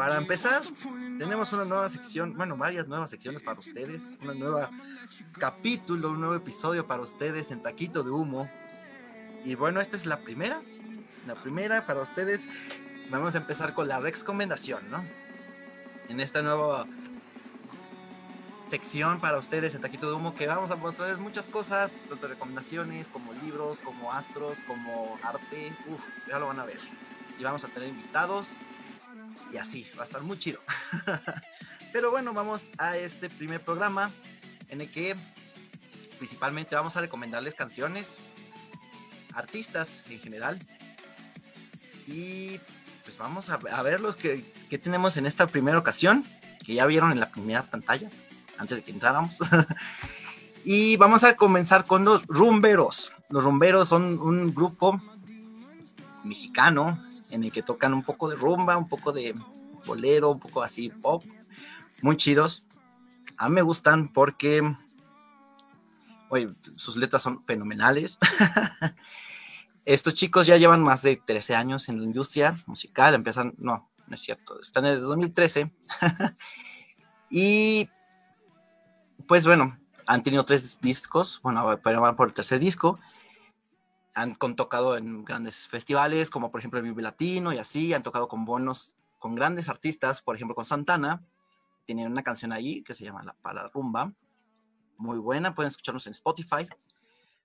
para empezar, tenemos una nueva sección, bueno, varias nuevas secciones para ustedes, una nueva capítulo, un nuevo episodio para ustedes en Taquito de Humo. Y bueno, esta es la primera, la primera para ustedes. Vamos a empezar con la recomendación, ¿no? En esta nueva sección para ustedes en Taquito de Humo que vamos a mostrarles muchas cosas, tanto recomendaciones como libros, como astros, como arte. Uf, ya lo van a ver. Y vamos a tener invitados y así, va a estar muy chido. Pero bueno, vamos a este primer programa en el que principalmente vamos a recomendarles canciones, artistas en general. Y pues vamos a, ver los que, que tenemos en esta primera ocasión, que ya vieron en la primera pantalla, antes de que entráramos. y vamos a comenzar con los rumberos. Los rumberos son un grupo mexicano en el que tocan un poco de rumba, un poco de bolero, un poco así pop, muy chidos. A mí me gustan porque oye, sus letras son fenomenales. Estos chicos ya llevan más de 13 años en la industria musical, empiezan, no, no es cierto, están desde 2013. y pues bueno, han tenido tres discos, bueno, pero van por el tercer disco han tocado en grandes festivales, como por ejemplo el Vive Latino y así, han tocado con bonos, con grandes artistas, por ejemplo con Santana, tienen una canción ahí que se llama La Para Rumba, muy buena, pueden escucharnos en Spotify,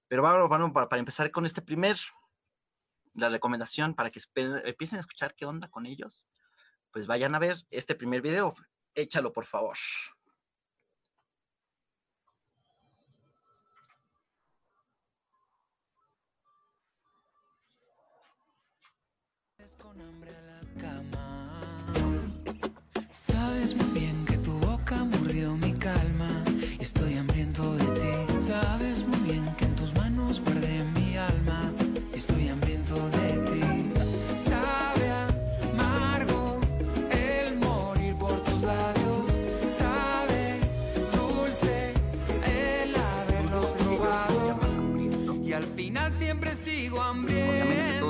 pero bueno, para, para empezar con este primer, la recomendación para que empiecen a escuchar qué onda con ellos, pues vayan a ver este primer video, échalo por favor.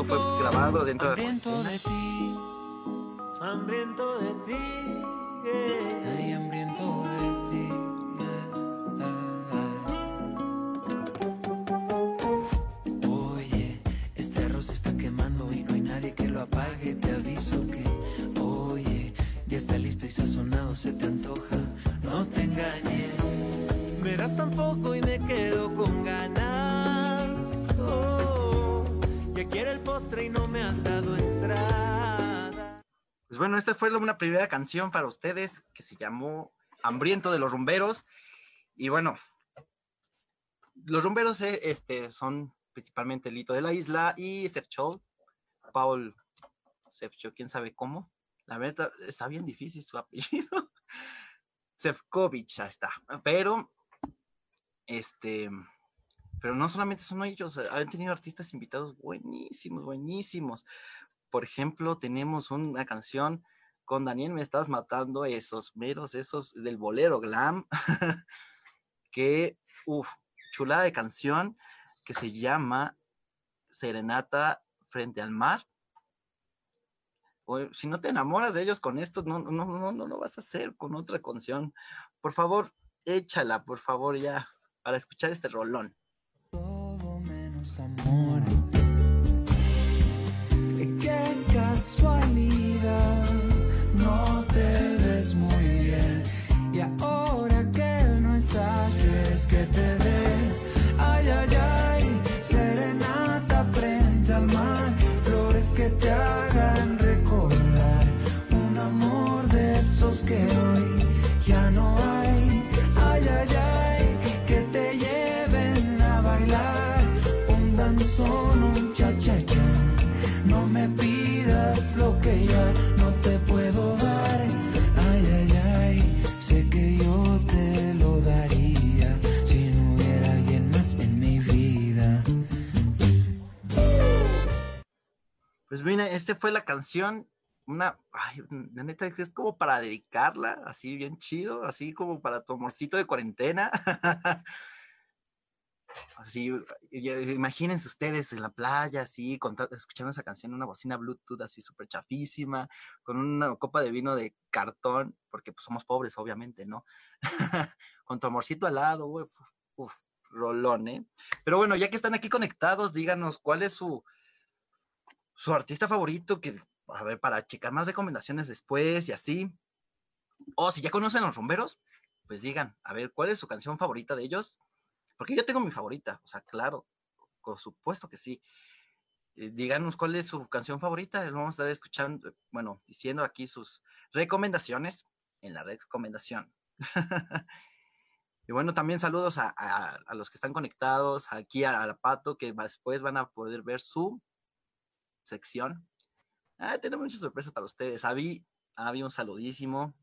Fue grabado dentro hambriento de, ti, hambriento de ti, yeah. hambriento de ti. Oye, este arroz está quemando y no hay nadie que lo apague. Te aviso que, oye, ya está listo y sazonado, se te antoja. No me has dado entrada. Pues bueno, esta fue una primera canción para ustedes que se llamó Hambriento de los Rumberos. Y bueno, los rumberos eh, este, son principalmente Lito de la Isla y Sefchol, Paul Sefchol, quién sabe cómo. La verdad está bien difícil su apellido. Sefcovic, ya está. Pero, este, pero no solamente son ellos, eh, han tenido artistas invitados buenísimos, buenísimos. Por ejemplo, tenemos una canción con Daniel Me Estás Matando, esos meros, esos del bolero glam, que, uff, chulada de canción que se llama Serenata frente al mar. si no te enamoras de ellos con esto, no, no, no, no lo vas a hacer con otra canción. Por favor, échala, por favor, ya, para escuchar este rolón Qué casualidad, no te ves muy bien. Y ahora que él no está, ¿quieres que te dé? Ay, ay, ay, serenata frente al mar, flores que te hagan recordar un amor de esos que Pues mira, esta fue la canción una, ay, la neta es como para dedicarla, así bien chido, así como para tu amorcito de cuarentena. Así, imagínense ustedes en la playa, así, escuchando esa canción, una bocina Bluetooth así súper chafísima, con una copa de vino de cartón, porque pues somos pobres, obviamente, ¿no? con tu amorcito al lado, uf, uf, rolón, ¿eh? Pero bueno, ya que están aquí conectados, díganos cuál es su, su artista favorito, que, a ver, para checar más recomendaciones después y así. O si ya conocen a los rumberos, pues digan, a ver, ¿cuál es su canción favorita de ellos? Porque yo tengo mi favorita, o sea, claro, por supuesto que sí. Eh, díganos cuál es su canción favorita, vamos a estar escuchando, bueno, diciendo aquí sus recomendaciones en la recomendación. y bueno, también saludos a, los que están conectados, aquí a, la Pato, que después van a poder ver su sección. Ah, tenemos muchas sorpresas para ustedes. Avi, Avi, un saludísimo.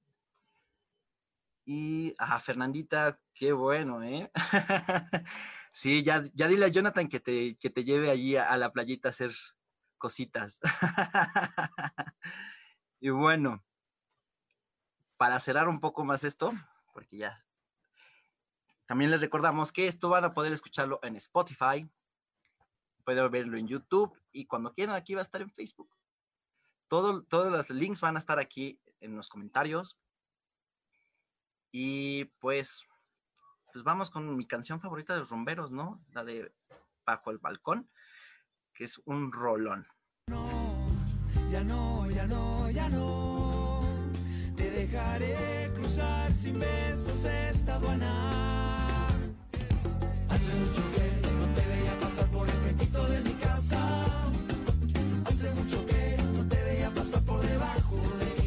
Y a Fernandita, qué bueno, ¿eh? sí, ya, ya dile a Jonathan que te, que te lleve allí a, la playita a hacer cositas. y bueno, para cerrar un poco más esto, porque ya también les recordamos que esto van a poder escucharlo en Spotify, pueden verlo en YouTube y cuando quieran aquí va a estar en Facebook. Todo, todos los links van a estar aquí en los comentarios y pues, pues vamos con mi canción favorita de los romberos, ¿no? La de Bajo el Balcón, que es un rolón. No, ya no, ya no, ya no. Te dejaré cruzar sin besos esta aduana. Hace mucho que por el frentito de mi casa. Hace mucho que no te veía pasar por debajo de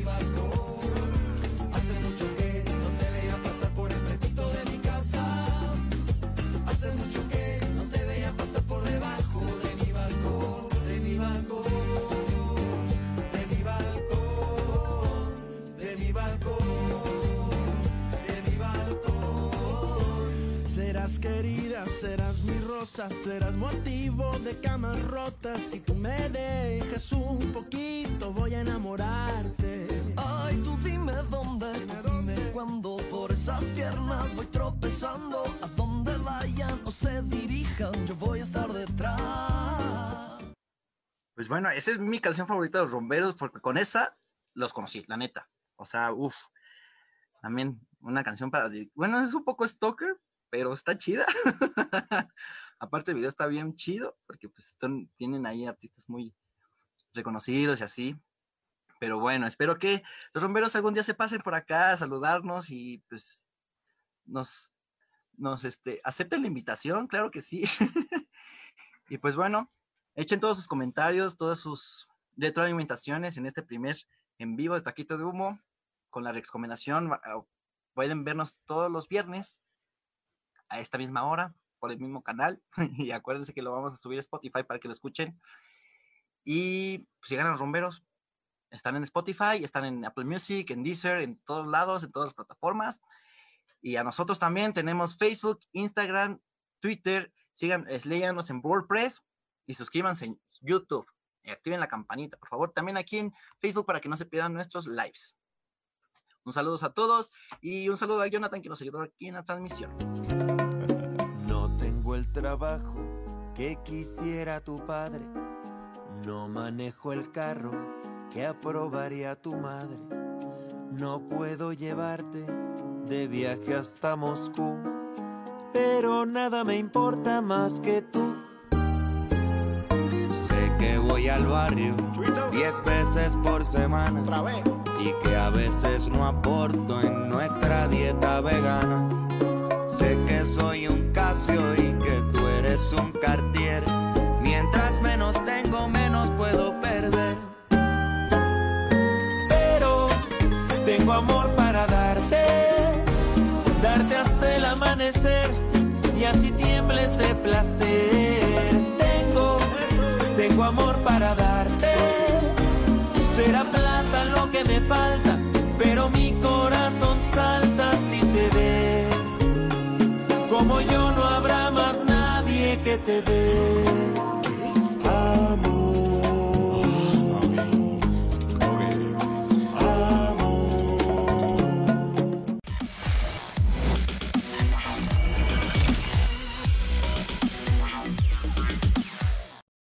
Serás querida, serás mi rosa, serás motivo de camas rotas. Si tú me dejas un poquito, voy a enamorarte. Ay, tú dime dónde, dime cuándo por esas piernas voy tropezando. A donde vayan o se dirijan, yo voy a estar detrás. Pues bueno, esa es mi canción favorita de los romperos, porque con esa los conocí, la neta. O sea, uff, también una canción para... Bueno, es un poco stalker, pero está chida. Aparte el video está bien chido, porque pues tienen ahí artistas muy reconocidos y así. Pero bueno, espero que los romperos algún día se pasen por acá a saludarnos y pues nos, nos este, acepten la invitación, claro que sí. y pues bueno, echen todos sus comentarios, todas sus retroalimentaciones en este primer en vivo de Taquito de Humo con la recomendación. Pueden vernos todos los viernes a esta misma hora por el mismo canal. y acuérdense que lo vamos a subir a Spotify para que lo escuchen. Y pues a los rumberos. Están en Spotify, están en Apple Music, en Deezer, en todos lados, en todas las plataformas. Y a nosotros también tenemos Facebook, Instagram, Twitter. Sigan, léanos en WordPress y suscríbanse en YouTube. Y activen la campanita, por favor. También aquí en Facebook para que no se pierdan nuestros lives. Un saludo a todos y un saludo a Jonathan que nos ayudó aquí en la transmisión. Trabajo que quisiera tu padre. No manejo el carro que aprobaría tu madre. No puedo llevarte de viaje hasta Moscú. Pero nada me importa más que tú. Sé que voy al barrio diez veces por semana y que a veces no aporto en nuestra dieta vegana. Sé que soy un Casio y que me falta, pero mi corazón salta si te ve. Como yo no habrá más nadie que te dé.